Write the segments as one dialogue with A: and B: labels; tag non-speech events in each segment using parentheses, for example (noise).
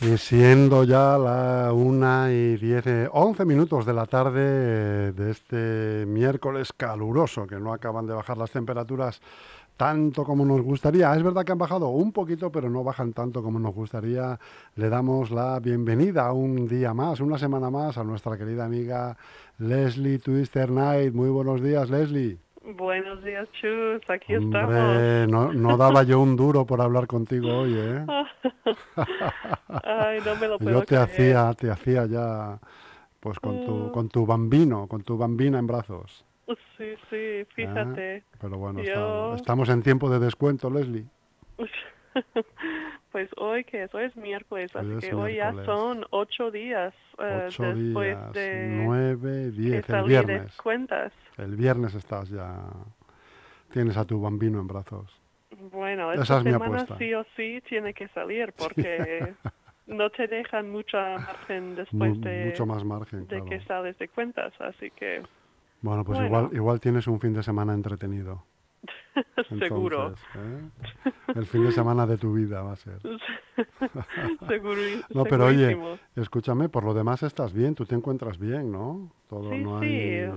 A: Y siendo ya la una y diez, eh, 11 minutos de la tarde eh, de este miércoles caluroso, que no acaban de bajar las temperaturas tanto como nos gustaría. Es verdad que han bajado un poquito, pero no bajan tanto como nos gustaría. Le damos la bienvenida un día más, una semana más, a nuestra querida amiga Leslie Twister Knight. Muy buenos días, Leslie.
B: Buenos días, Chus. Aquí
A: Hombre, no, no daba yo un duro por hablar contigo hoy, ¿eh?
B: estamos. Ay, no me lo puedo
A: Yo te
B: creer.
A: hacía, te hacía ya, pues con tu, con tu bambino, con tu bambina en brazos.
B: Sí, sí, fíjate.
A: Ah, Pero bueno, estamos en tiempo de descuento, Leslie. (laughs) (laughs)
B: Pues hoy que es, hoy es miércoles,
A: Hoy
B: así
A: es
B: que hoy ya son ocho días eh,
A: Ocho
B: después
A: días,
B: de
A: nueve, diez, el viernes.
B: cuentas.
A: El viernes estás ya, tienes a tu bambino en brazos.
B: Bueno,
A: Esa
B: esta
A: es mi
B: semana
A: apuesta.
B: sí o sí tiene que salir (laughs) porque no te dejan mucha margen después de,
A: mucho más margen,
B: de
A: claro.
B: que sales de cuentas, así que
A: Bueno, pues
B: Bueno.
A: igual, igual tienes un fin de semana entretenido. (laughs)
B: seguro.
A: ¿eh? El fin de semana de tu vida va a ser. (laughs)
B: Seguro, (laughs)
A: No, pero oye, escúchame, por lo demás estás bien, tú te encuentras bien, ¿no? Todo
B: Sí,
A: no
B: sí,
A: hay...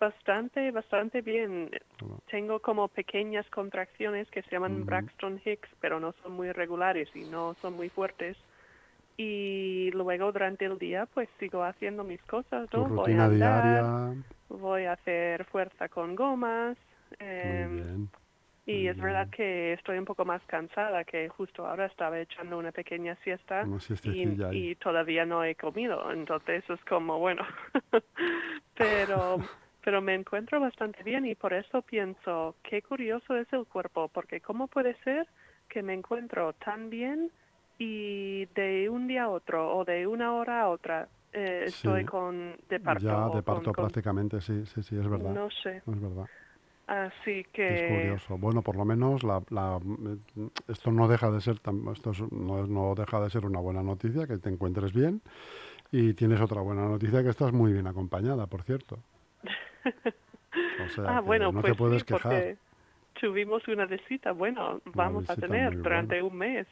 B: bastante, bastante bien.
A: Bueno.
B: Tengo como pequeñas contracciones que se llaman. Braxton Hicks, pero no son muy regulares y no son muy fuertes. Y luego durante el día pues sigo haciendo mis cosas,
A: Tu
B: ¿no? Voy a andar,
A: diaria.
B: voy a hacer fuerza con gomas.
A: Bien.
B: Y es verdad que estoy un poco más cansada, que justo ahora estaba echando una pequeña siesta y, todavía no he comido, entonces es como, bueno, (laughs) pero, (laughs) pero me encuentro bastante bien y por eso pienso, qué curioso es el cuerpo, porque ¿cómo puede ser que me encuentro tan bien y de un día a otro o de una hora a otra eh, estoy
A: Sí.
B: con de parto?
A: Ya de parto
B: con- con-
A: prácticamente, sí, sí, sí, es verdad.
B: No sé,
A: Es verdad.
B: Así
A: Es
B: que...
A: curioso. Bueno, por lo menos la, la- esto no deja de ser tan- esto es- no, no deja de ser una buena noticia que te encuentres bien y tienes otra buena noticia que estás muy bien acompañada, por cierto. (laughs) O sea,
B: ah, bueno,
A: no
B: pues
A: te puedes
B: sí,
A: quejar.
B: tuvimos una visita, bueno, vamos a tener durante un mes.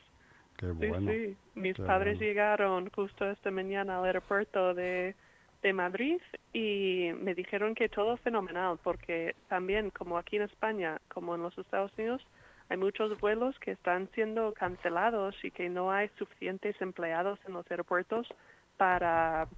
A: Qué
B: Sí, sí. Mis
A: qué
B: padres
A: bueno.
B: llegaron justo esta mañana al aeropuerto de, de Madrid y me dijeron que todo fenomenal, porque también, como aquí en España, como en los Estados Unidos, hay muchos vuelos que están siendo cancelados y que no hay suficientes empleados en los aeropuertos para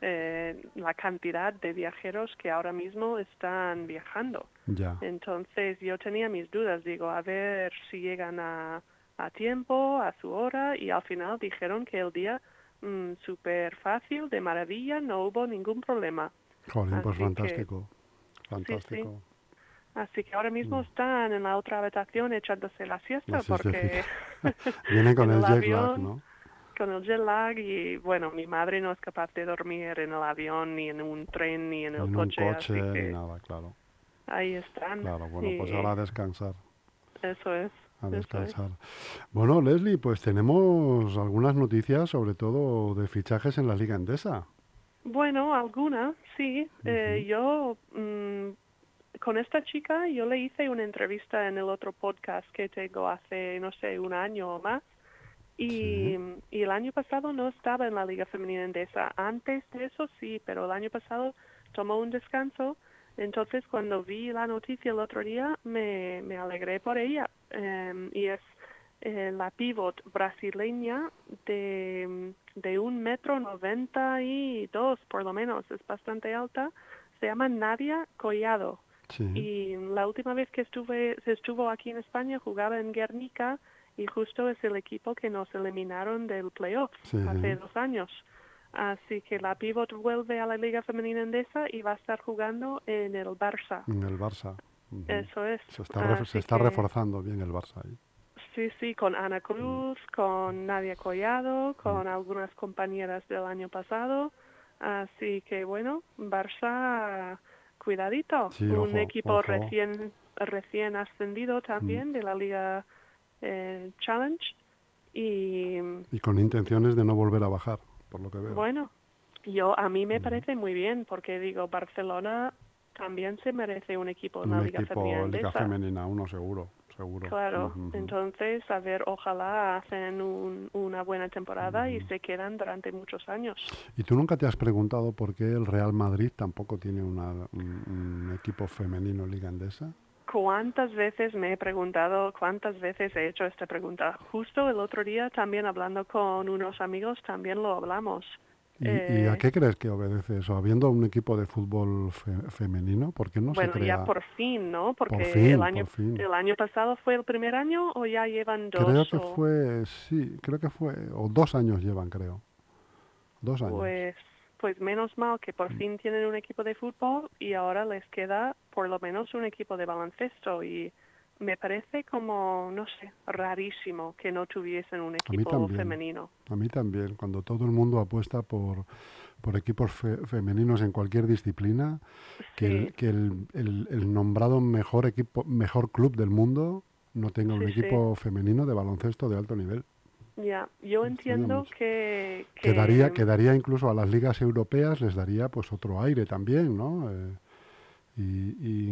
B: eh, la cantidad de viajeros que ahora mismo están viajando.
A: Ya.
B: Entonces yo tenía mis dudas, digo, a ver si llegan a, a tiempo, a su hora, y al final dijeron que el día mm, súper fácil, de maravilla, no hubo ningún problema.
A: Jolín, pues
B: que-
A: fantástico. Fantástico.
B: Así que ahora mismo están en la otra habitación echándose la siesta porque (laughs)
A: Vienen con (laughs) el
B: el
A: jet lag, ¿no?
B: con el jet lag y bueno, mi madre no es capaz de dormir en el avión, ni en un tren, ni en el
A: En un
B: coche, así
A: ni
B: que
A: nada, claro.
B: ahí están.
A: Claro, bueno, pues ahora a descansar.
B: Eso es.
A: A descansar. Bueno, Leslie, pues tenemos algunas noticias, sobre todo de fichajes en la Liga Endesa.
B: Bueno, alguna, sí. Eh, yo, mm, con esta chica, yo le hice una entrevista en el otro podcast que tengo hace, no sé, un año o más. Y,
A: Sí.
B: y el año pasado no estaba en la Liga Femenina Endesa. Antes de eso sí, pero el año pasado tomó un descanso. Entonces, cuando vi la noticia el otro día, me, me alegré por ella. Em, y es eh, la pivot brasileña de, de un metro noventa y dos, por lo menos, es bastante alta. Se llama Nadia Collado.
A: Sí.
B: Y la última vez que estuve, se estuvo aquí en España jugaba en Guernica y justo es el equipo que nos eliminaron del playoff
A: Sí.
B: hace dos años. Así que la pivot vuelve a la Liga Femenina Endesa y va a estar jugando en el Barça.
A: En el Barça.
B: Eso es.
A: Se está, ref-
B: Así
A: se está
B: que-
A: reforzando bien el Barça ahí.
B: Sí, sí, con Ana Cruz, con Nadia Collado, con algunas compañeras del año pasado. Así que bueno, Barça, cuidadito.
A: Sí,
B: Un
A: ojo,
B: equipo
A: ojo.
B: recién recién ascendido también de la Liga eh, Challenge. Y
A: Y con intenciones de no volver a bajar, por lo que veo.
B: bueno, yo a mí me parece muy bien porque digo, Barcelona también se merece un equipo en
A: un
B: la Liga
A: equipo
B: Femenina
A: Liga. Femenina, uno seguro, seguro.
B: Claro,
A: Ujú, ujú.
B: entonces, a ver, ojalá hacen un- una buena temporada y se quedan durante muchos años.
A: ¿Y tú nunca te has preguntado por qué el Real Madrid tampoco tiene una- un, un equipo femenino en Liga Endesa?
B: ¿Cuántas veces me he preguntado, cuántas veces he hecho esta pregunta? Justo el otro día también hablando con unos amigos también lo hablamos.
A: ¿Y, y
B: Eh,
A: a qué crees que obedece eso? Habiendo un equipo de fútbol fe- femenino, ¿por qué no
B: bueno,
A: se crea?
B: ya por fin, ¿no? Porque
A: fin,
B: el año
A: por fin.
B: el año pasado fue el primer año o ya llevan dos.
A: Creo que
B: o-
A: fue, sí, creo que fue, o dos años llevan, creo. Dos años.
B: Pues, pues menos mal que
A: Mm.
B: por fin tienen un equipo de fútbol y ahora les queda por lo menos un equipo de baloncesto y me parece como, no sé, rarísimo que no tuviesen un equipo
A: también.
B: femenino.
A: A mí también, cuando todo el mundo apuesta por, por equipos fe- femeninos en cualquier disciplina, que, el, que el, el- el nombrado mejor equipo, mejor club del mundo no tenga un
B: sí.
A: equipo femenino de baloncesto de alto nivel.
B: Ya, yo entiendo que, que
A: Quedaría, quedaría incluso a las ligas europeas, les daría pues otro aire también, ¿no? Eh, y, y